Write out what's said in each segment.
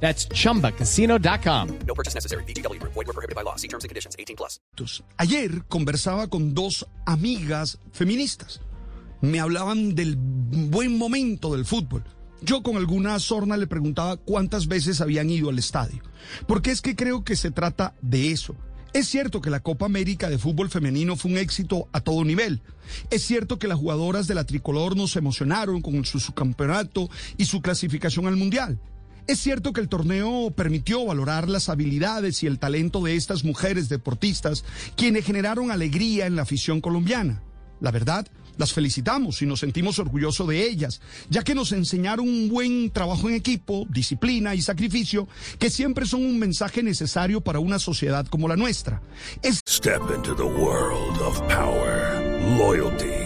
That's chumbacasino.com. No purchase necessary. BGW. Void were prohibited by law. See terms and conditions. 18 plus. Ayer conversaba con dos amigas feministas. Me hablaban del buen momento del fútbol. Yo con alguna sorna le preguntaba cuántas veces habían ido al estadio. Porque es que creo que se trata de eso. Es cierto que la Copa América de fútbol femenino fue un éxito a todo nivel. Es cierto que las jugadoras de la tricolor nos emocionaron con su subcampeonato y su clasificación al Mundial. Es cierto que el torneo permitió valorar las habilidades y el talento de estas mujeres deportistas, quienes generaron alegría en la afición colombiana. La verdad, las felicitamos y nos sentimos orgullosos de ellas, ya que nos enseñaron un buen trabajo en equipo, disciplina y sacrificio, que siempre son un mensaje necesario para una sociedad como la nuestra. Es Step into the world of power, loyalty,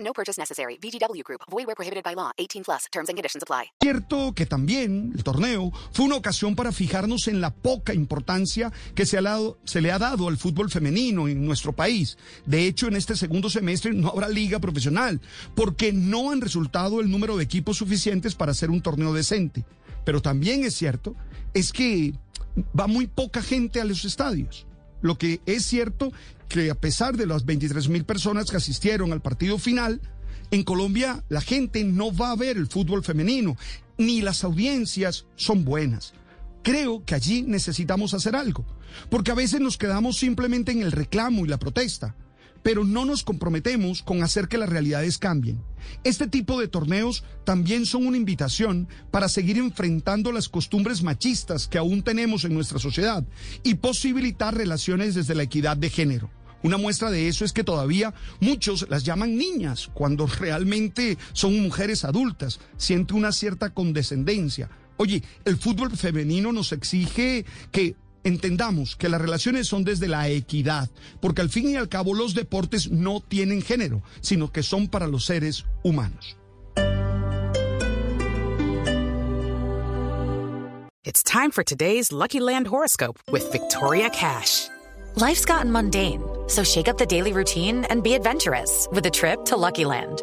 No purchase necessary. VGW Group. Void where prohibited by law. 18 plus. Terms and conditions apply. cierto que también el torneo fue una ocasión para fijarnos en la poca importancia que se, ha dado- se le ha dado al fútbol femenino en nuestro país. De hecho, en este segundo semestre no habrá liga profesional, porque no han resultado el número de equipos suficientes para hacer un torneo decente. Pero también es cierto, es que va muy poca gente a los estadios. Lo que es cierto que a pesar de las 23 mil personas que asistieron al partido final, en Colombia la gente no va a ver el fútbol femenino, ni las audiencias son buenas. Creo que allí necesitamos hacer algo, porque a veces nos quedamos simplemente en el reclamo y la protesta, pero no nos comprometemos con hacer que las realidades cambien. Este tipo de torneos también son una invitación para seguir enfrentando las costumbres machistas que aún tenemos en nuestra sociedad y posibilitar relaciones desde la equidad de género. Una muestra de eso es que todavía muchos las llaman niñas, cuando realmente son mujeres adultas. Siente una cierta condescendencia. Oye, el fútbol femenino nos exige que entendamos que las relaciones son desde la equidad, porque al fin y al cabo los deportes no tienen género, sino que son para los seres humanos. It's time for today's Lucky Land horoscope with Victoria Cash. Life's gotten mundane, so shake up the daily routine and be adventurous with a trip to Lucky Land.